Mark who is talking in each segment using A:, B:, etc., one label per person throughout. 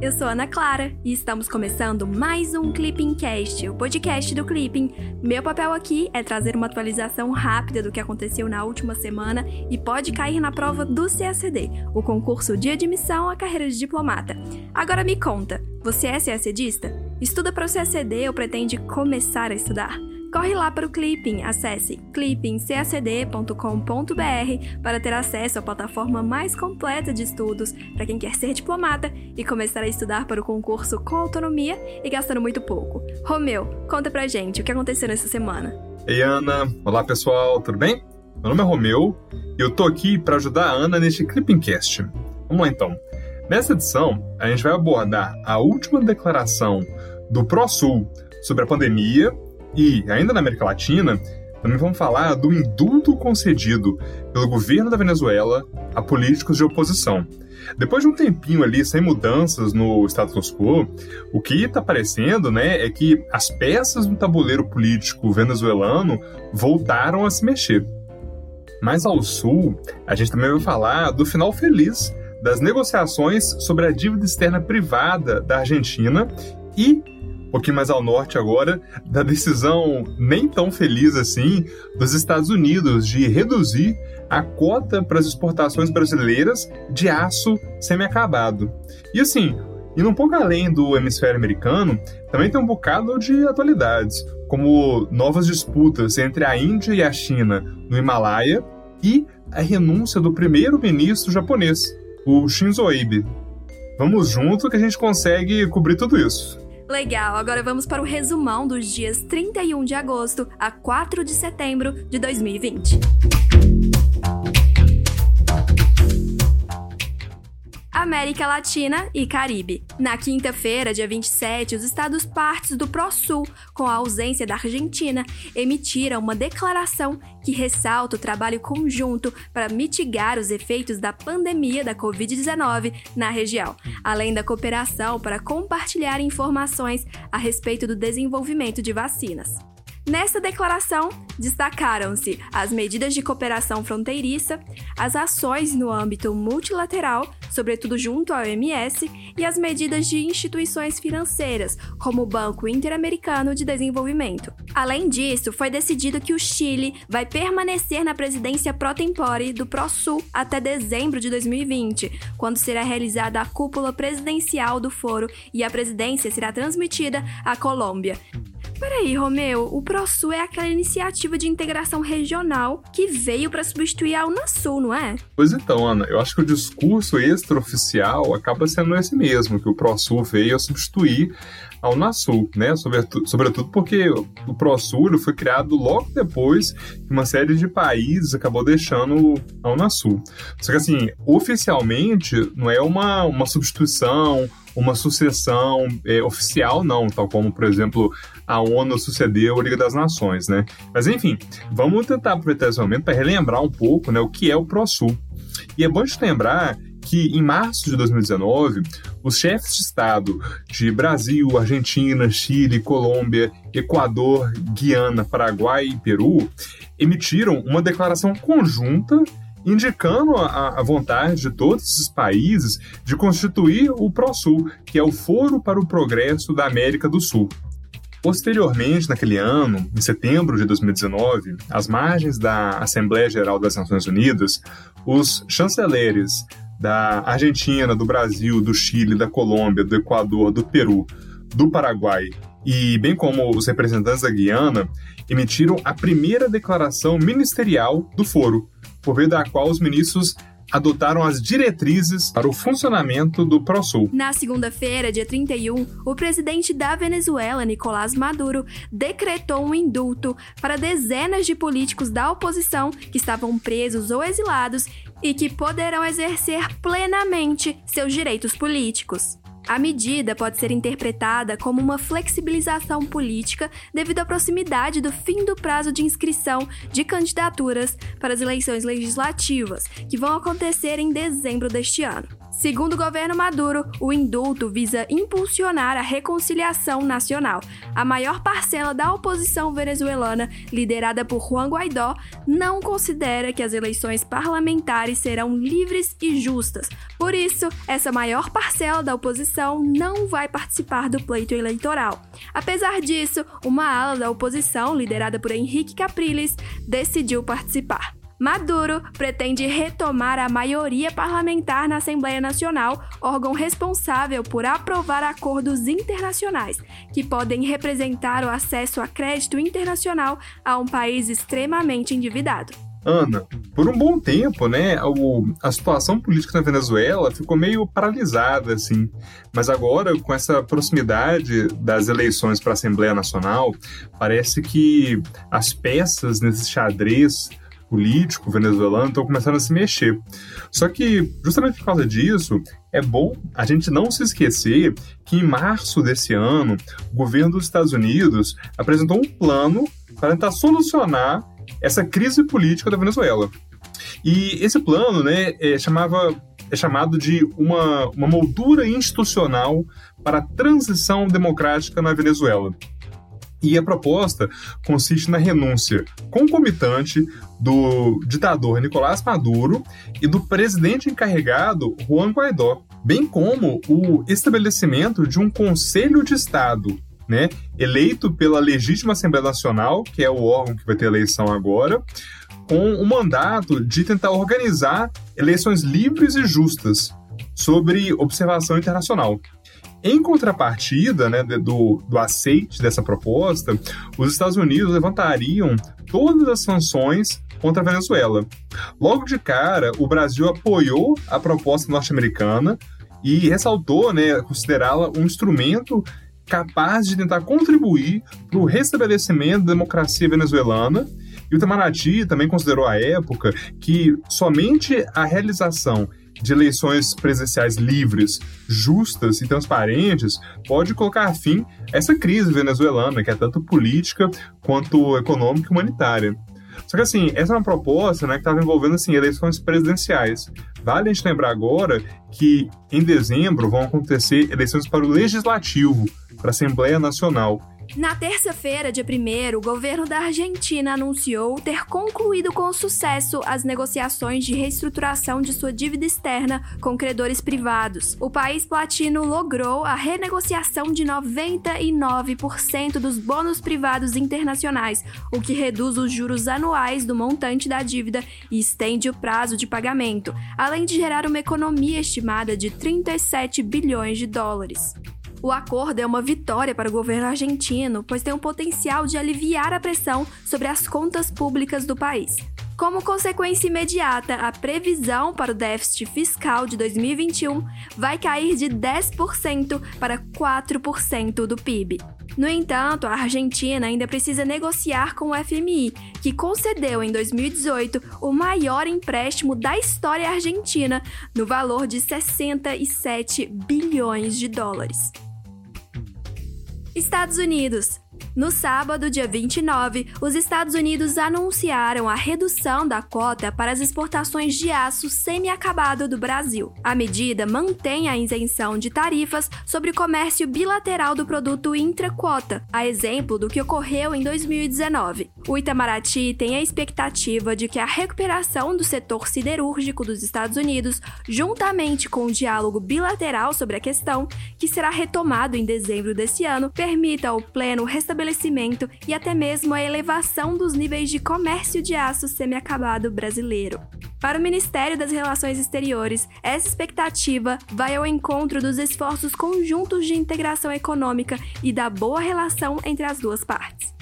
A: eu sou Ana Clara e estamos começando mais um Clipping Cast, o podcast do Clipping. Meu papel aqui é trazer uma atualização rápida do que aconteceu na última semana e pode cair na prova do CACD, o concurso de admissão à carreira de diplomata. Agora me conta, você é CACDista? Estuda para o CACD ou pretende começar a estudar? Corre lá para o Clipping, acesse clippingcacd.com.br para ter acesso à plataforma mais completa de estudos para quem quer ser diplomata e começar a estudar para o concurso com autonomia e gastando muito pouco. Romeu, conta pra gente o que aconteceu nessa semana.
B: Ei Ana, olá pessoal, tudo bem? Meu nome é Romeu e eu tô aqui para ajudar a Ana neste Clippingcast. Vamos lá então. Nessa edição, a gente vai abordar a última declaração do ProSul sobre a pandemia e, ainda na América Latina, também vamos falar do indulto concedido pelo governo da Venezuela a políticos de oposição. Depois de um tempinho ali sem mudanças no status quo, o que está aparecendo né, é que as peças do tabuleiro político venezuelano voltaram a se mexer. Mais ao sul, a gente também vai falar do final feliz das negociações sobre a dívida externa privada da Argentina e um pouquinho mais ao norte agora, da decisão nem tão feliz assim dos Estados Unidos de reduzir a cota para as exportações brasileiras de aço semi-acabado. E assim, indo um pouco além do hemisfério americano, também tem um bocado de atualidades, como novas disputas entre a Índia e a China no Himalaia e a renúncia do primeiro-ministro japonês, o Shinzo Abe. Vamos junto que a gente consegue cobrir tudo isso.
A: Legal, agora vamos para o resumão dos dias 31 de agosto a 4 de setembro de 2020. América Latina e Caribe. Na quinta-feira, dia 27, os estados partes do ProSul, com a ausência da Argentina, emitiram uma declaração que ressalta o trabalho conjunto para mitigar os efeitos da pandemia da Covid-19 na região, além da cooperação para compartilhar informações a respeito do desenvolvimento de vacinas. Nessa declaração, destacaram-se as medidas de cooperação fronteiriça, as ações no âmbito multilateral, sobretudo junto à OMS, e as medidas de instituições financeiras, como o Banco Interamericano de Desenvolvimento. Além disso, foi decidido que o Chile vai permanecer na presidência pro tempore do ProSul até dezembro de 2020, quando será realizada a cúpula presidencial do foro e a presidência será transmitida à Colômbia. Peraí, Romeu, o ProSul é aquela iniciativa de integração regional que veio para substituir a Unasul, não é?
B: Pois então, Ana, eu acho que o discurso extraoficial acaba sendo esse mesmo, que o ProSul veio a substituir a Unasul, né? Sobretudo, sobretudo porque o ProSul foi criado logo depois que uma série de países acabou deixando a Unasul. Só que assim, oficialmente não é uma, uma substituição uma sucessão é, oficial, não, tal como, por exemplo, a ONU sucedeu a Liga das Nações, né? Mas enfim, vamos tentar aproveitar esse momento para relembrar um pouco né, o que é o ProSul. E é bom te lembrar que em março de 2019, os chefes de Estado de Brasil, Argentina, Chile, Colômbia, Equador, Guiana, Paraguai e Peru emitiram uma declaração conjunta indicando a, a, vontade de todos esses países de constituir o ProSul, que é o Foro para o Progresso da América do Sul. Posteriormente, naquele ano, em setembro de 2019, às margens da Assembleia Geral das Nações Unidas, os chanceleres da Argentina, do Brasil, do Chile, da Colômbia, do Equador, do Peru, do Paraguai e bem como os representantes da Guiana emitiram a primeira declaração ministerial do foro, por meio da qual os ministros adotaram as diretrizes para o funcionamento do ProSul.
A: Na segunda-feira, dia 31, o presidente da Venezuela, Nicolás Maduro, decretou um indulto para dezenas de políticos da oposição que estavam presos ou exilados e que poderão exercer plenamente seus direitos políticos. A medida pode ser interpretada como uma flexibilização política devido à proximidade do fim do prazo de inscrição de candidaturas para as eleições legislativas, que vão acontecer em dezembro deste ano. Segundo o governo Maduro, o indulto visa impulsionar a reconciliação nacional. A maior parcela da oposição venezuelana, liderada por Juan Guaidó, não considera que as eleições parlamentares serão livres e justas. Por isso, essa maior parcela da oposição não vai participar do pleito eleitoral. Apesar disso, uma ala da oposição, liderada por Henrique Capriles, decidiu participar. Maduro pretende retomar a maioria parlamentar na Assembleia Nacional, órgão responsável por aprovar acordos internacionais, que podem representar o acesso a crédito internacional a um país extremamente endividado.
B: Ana, por um bom tempo, né, o, a situação política na Venezuela ficou meio paralisada, assim. Mas agora, com essa proximidade das eleições para a Assembleia Nacional, parece que as peças nesse xadrez político venezuelano estão começando a se mexer. Só que, justamente por causa disso, é bom a gente não se esquecer que em março desse ano, o governo dos Estados Unidos apresentou um plano para tentar solucionar essa crise política da Venezuela. E esse plano né, é, chamava, é chamado de uma, uma moldura institucional para a transição democrática na Venezuela. E a proposta consiste na renúncia concomitante do ditador Nicolás Maduro e do presidente encarregado Juan Guaidó, bem como o estabelecimento de um Conselho de Estado, né, eleito pela legítima Assembleia Nacional, que é o órgão que vai ter eleição agora, com o mandato de tentar organizar eleições livres e justas sobre observação internacional. Em contrapartida né, do, do aceite dessa proposta, os Estados Unidos levantariam todas as sanções contra a Venezuela. Logo de cara, o Brasil apoiou a proposta norte-americana e ressaltou né, considerá-la um instrumento capaz de tentar contribuir para o restabelecimento da democracia venezuelana. E o Itamaraty também considerou à época que somente a realização de eleições presidenciais livres, justas e transparentes pode colocar fim a essa crise venezuelana, que é tanto política quanto econômica e humanitária. Só que assim, essa é uma proposta né, que estava envolvendo assim, eleições presidenciais. Vale a gente lembrar agora que em dezembro vão acontecer eleições para o Legislativo, para a Assembleia Nacional.
A: Na terça-feira, dia 1, o governo da Argentina anunciou ter concluído com sucesso as negociações de reestruturação de sua dívida externa com credores privados. O país platino logrou a renegociação de 99% dos bônus privados internacionais, o que reduz os juros anuais do montante da dívida e estende o prazo de pagamento, além de gerar uma economia estimada de 37 bilhões de dólares. O acordo é uma vitória para o governo argentino, pois tem o potencial de aliviar a pressão sobre as contas públicas do país. Como consequência imediata, a previsão para o déficit fiscal de 2021 vai cair de 10% para 4% do PIB. No entanto, a Argentina ainda precisa negociar com o FMI, que concedeu em 2018 o maior empréstimo da história argentina, no valor de 67 bilhões de dólares. Estados Unidos. No sábado, dia 29, os Estados Unidos anunciaram a redução da cota para as exportações de aço semi-acabado do Brasil. A medida mantém a isenção de tarifas sobre o comércio bilateral do produto intra-quota, a exemplo do que ocorreu em 2019. O Itamaraty tem a expectativa de que a recuperação do setor siderúrgico dos Estados Unidos, juntamente com o diálogo bilateral sobre a questão, que será retomado em dezembro desse ano, permita o pleno estabelecimento e até mesmo a elevação dos níveis de comércio de aço semiacabado brasileiro. Para o Ministério das Relações Exteriores, essa expectativa vai ao encontro dos esforços conjuntos de integração econômica e da boa relação entre as duas partes.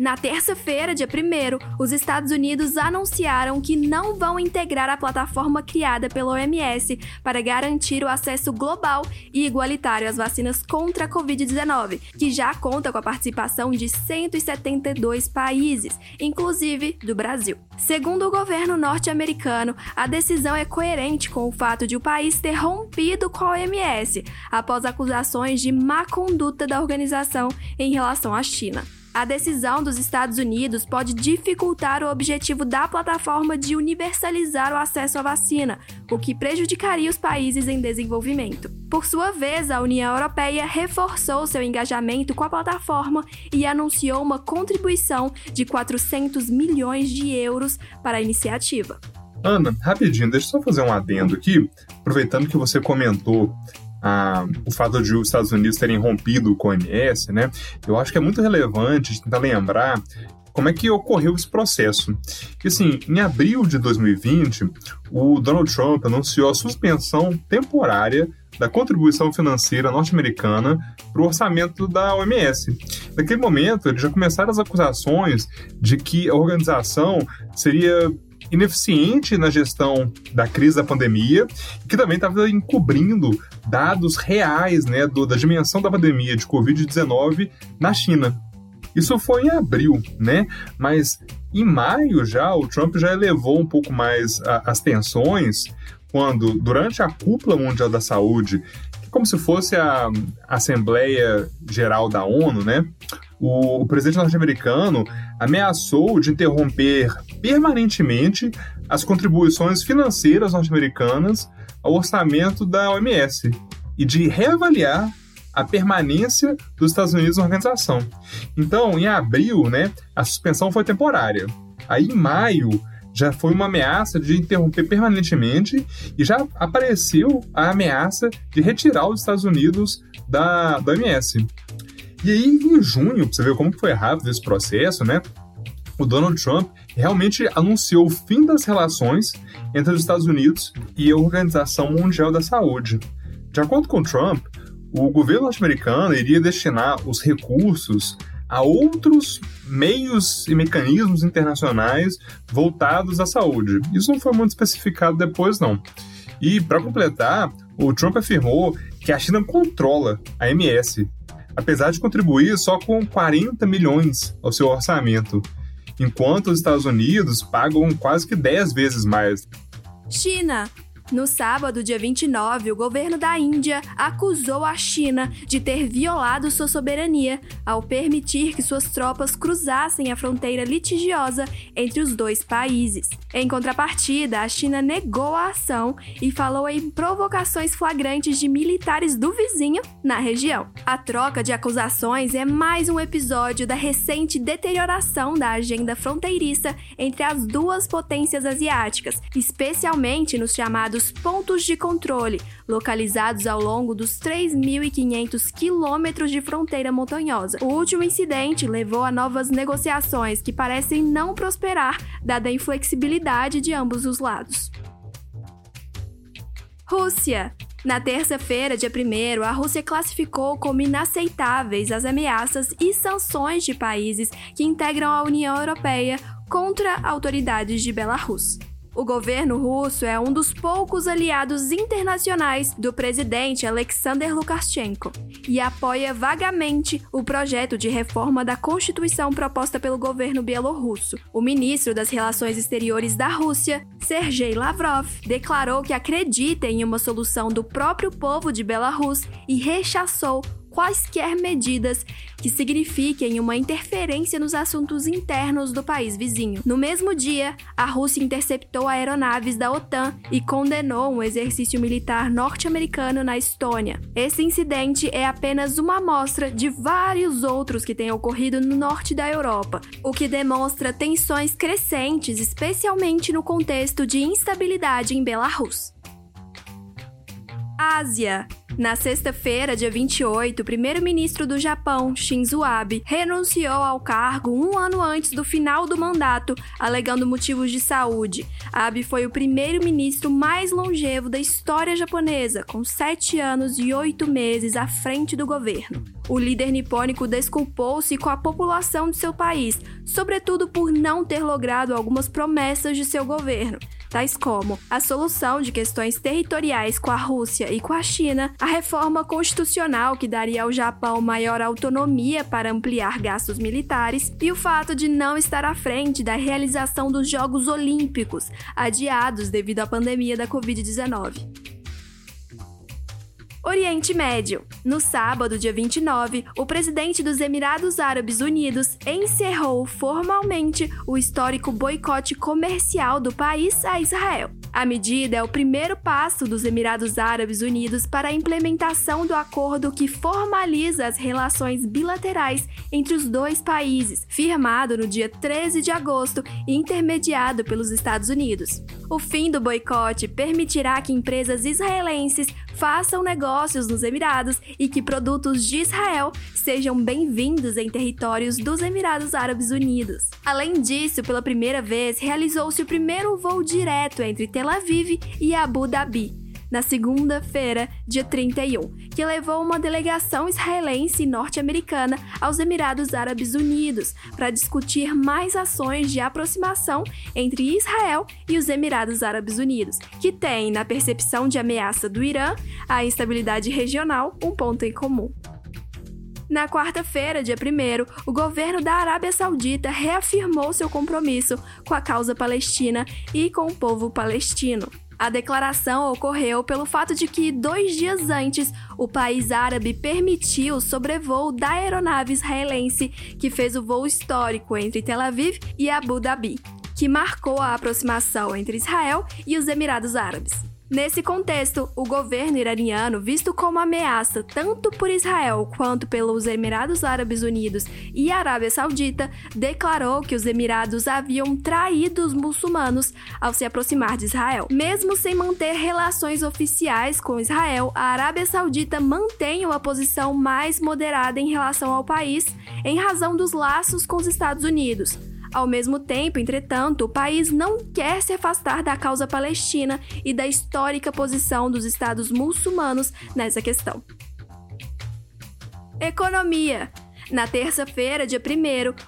A: Na terça-feira, dia 1, os Estados Unidos anunciaram que não vão integrar a plataforma criada pela OMS para garantir o acesso global e igualitário às vacinas contra a Covid-19, que já conta com a participação de 172 países, inclusive do Brasil. Segundo o governo norte-americano, a decisão é coerente com o fato de o país ter rompido com a OMS após acusações de má conduta da organização em relação à China. A decisão dos Estados Unidos pode dificultar o objetivo da plataforma de universalizar o acesso à vacina, o que prejudicaria os países em desenvolvimento. Por sua vez, a União Europeia reforçou seu engajamento com a plataforma e anunciou uma contribuição de 400 milhões de euros para a iniciativa.
B: Ana, rapidinho, deixa eu só fazer um adendo aqui, aproveitando que você comentou ah, o fato de os Estados Unidos terem rompido com o OMS, né? Eu acho que é muito relevante tentar lembrar como é que ocorreu esse processo. Que assim, em abril de 2020, o Donald Trump anunciou a suspensão temporária da contribuição financeira norte-americana para o orçamento da OMS. Naquele momento, já começaram as acusações de que a organização seria ineficiente na gestão da crise da pandemia, que também estava encobrindo dados reais né, do, da dimensão da pandemia de Covid-19 na China. Isso foi em abril, né? Mas em maio já o Trump já elevou um pouco mais a, as tensões quando, durante a cúpula mundial da saúde, como se fosse a Assembleia Geral da ONU, né? O, o presidente norte-americano ameaçou de interromper permanentemente as contribuições financeiras norte-americanas ao orçamento da OMS e de reavaliar a permanência dos Estados Unidos na organização. Então, em abril, né, a suspensão foi temporária. Aí, em maio, já foi uma ameaça de interromper permanentemente e já apareceu a ameaça de retirar os Estados Unidos da, da OMS. E aí, em junho, pra você ver como foi rápido esse processo, né? O Donald Trump realmente anunciou o fim das relações entre os Estados Unidos e a Organização Mundial da Saúde. De acordo com Trump, o governo norte-americano iria destinar os recursos a outros meios e mecanismos internacionais voltados à saúde. Isso não foi muito especificado depois, não. E, para completar, o Trump afirmou que a China controla a MS, apesar de contribuir só com 40 milhões ao seu orçamento, enquanto os Estados Unidos pagam quase que 10 vezes mais.
A: China, no sábado, dia 29, o governo da Índia acusou a China de ter violado sua soberania ao permitir que suas tropas cruzassem a fronteira litigiosa entre os dois países. Em contrapartida, a China negou a ação e falou em provocações flagrantes de militares do vizinho na região. A troca de acusações é mais um episódio da recente deterioração da agenda fronteiriça entre as duas potências asiáticas, especialmente nos chamados dos pontos de controle, localizados ao longo dos 3.500 quilômetros de fronteira montanhosa. O último incidente levou a novas negociações que parecem não prosperar, dada a inflexibilidade de ambos os lados. Rússia. Na terça-feira, dia 1, a Rússia classificou como inaceitáveis as ameaças e sanções de países que integram a União Europeia contra autoridades de Belarus. O governo russo é um dos poucos aliados internacionais do presidente Alexander Lukashenko e apoia vagamente o projeto de reforma da Constituição proposta pelo governo bielorrusso. O ministro das Relações Exteriores da Rússia, Sergei Lavrov, declarou que acredita em uma solução do próprio povo de Belarus e rechaçou quaisquer medidas que signifiquem uma interferência nos assuntos internos do país vizinho. No mesmo dia, a Rússia interceptou aeronaves da OTAN e condenou um exercício militar norte-americano na Estônia. Esse incidente é apenas uma amostra de vários outros que têm ocorrido no norte da Europa, o que demonstra tensões crescentes, especialmente no contexto de instabilidade em Belarus. Ásia. Na sexta-feira, dia 28, o primeiro-ministro do Japão, Shinzo Abe, renunciou ao cargo um ano antes do final do mandato, alegando motivos de saúde. Abe foi o primeiro-ministro mais longevo da história japonesa, com sete anos e oito meses à frente do governo. O líder nipônico desculpou-se com a população de seu país, sobretudo por não ter logrado algumas promessas de seu governo tais como a solução de questões territoriais com a Rússia e com a China, a reforma constitucional que daria ao Japão maior autonomia para ampliar gastos militares e o fato de não estar à frente da realização dos Jogos Olímpicos, adiados devido à pandemia da Covid-19. Oriente Médio. No sábado, dia 29, o presidente dos Emirados Árabes Unidos encerrou formalmente o histórico boicote comercial do país a Israel. A medida é o primeiro passo dos Emirados Árabes Unidos para a implementação do acordo que formaliza as relações bilaterais entre os dois países, firmado no dia 13 de agosto e intermediado pelos Estados Unidos. O fim do boicote permitirá que empresas israelenses façam negócios nos Emirados e que produtos de Israel sejam bem-vindos em territórios dos Emirados Árabes Unidos. Além disso, pela primeira vez, realizou-se o primeiro voo direto entre Tel Aviv e Abu Dhabi, na segunda-feira, dia 31, que levou uma delegação israelense e norte-americana aos Emirados Árabes Unidos para discutir mais ações de aproximação entre Israel e os Emirados Árabes Unidos, que têm, na percepção de ameaça do Irã, a instabilidade regional, um ponto em comum. Na quarta-feira, dia 1, o governo da Arábia Saudita reafirmou seu compromisso com a causa palestina e com o povo palestino. A declaração ocorreu pelo fato de que, dois dias antes, o país árabe permitiu o sobrevoo da aeronave israelense que fez o voo histórico entre Tel Aviv e Abu Dhabi, que marcou a aproximação entre Israel e os Emirados Árabes. Nesse contexto, o governo iraniano, visto como ameaça tanto por Israel quanto pelos Emirados Árabes Unidos e Arábia Saudita, declarou que os Emirados haviam traído os muçulmanos ao se aproximar de Israel. Mesmo sem manter relações oficiais com Israel, a Arábia Saudita mantém uma posição mais moderada em relação ao país, em razão dos laços com os Estados Unidos. Ao mesmo tempo, entretanto, o país não quer se afastar da causa palestina e da histórica posição dos estados muçulmanos nessa questão. Economia. Na terça-feira, dia 1,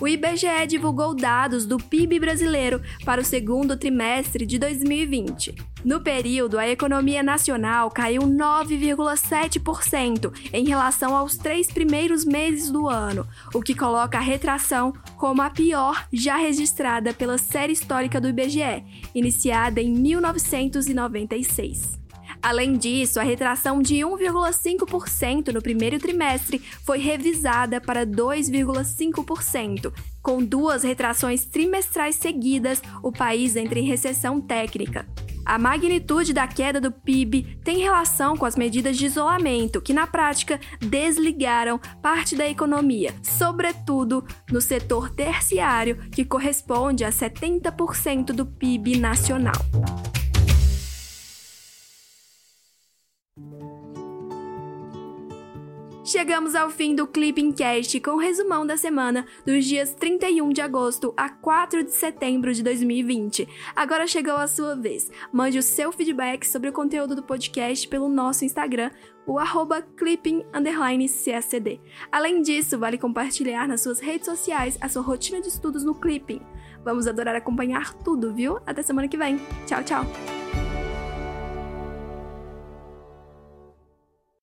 A: o IBGE divulgou dados do PIB brasileiro para o segundo trimestre de 2020. No período, a economia nacional caiu 9,7% em relação aos três primeiros meses do ano, o que coloca a retração como a pior já registrada pela série histórica do IBGE, iniciada em 1996. Além disso, a retração de 1,5% no primeiro trimestre foi revisada para 2,5%. Com duas retrações trimestrais seguidas, o país entra em recessão técnica. A magnitude da queda do PIB tem relação com as medidas de isolamento, que na prática desligaram parte da economia, sobretudo no setor terciário, que corresponde a 70% do PIB nacional. Chegamos ao fim do Clipping Cast com resumão da semana dos dias 31 de agosto a 4 de setembro de 2020. Agora chegou a sua vez. Mande o seu feedback sobre o conteúdo do podcast pelo nosso Instagram, o arroba clipping__csd. Além disso, vale compartilhar nas suas redes sociais a sua rotina de estudos no Clipping. Vamos adorar acompanhar tudo, viu? Até semana que vem. Tchau, tchau!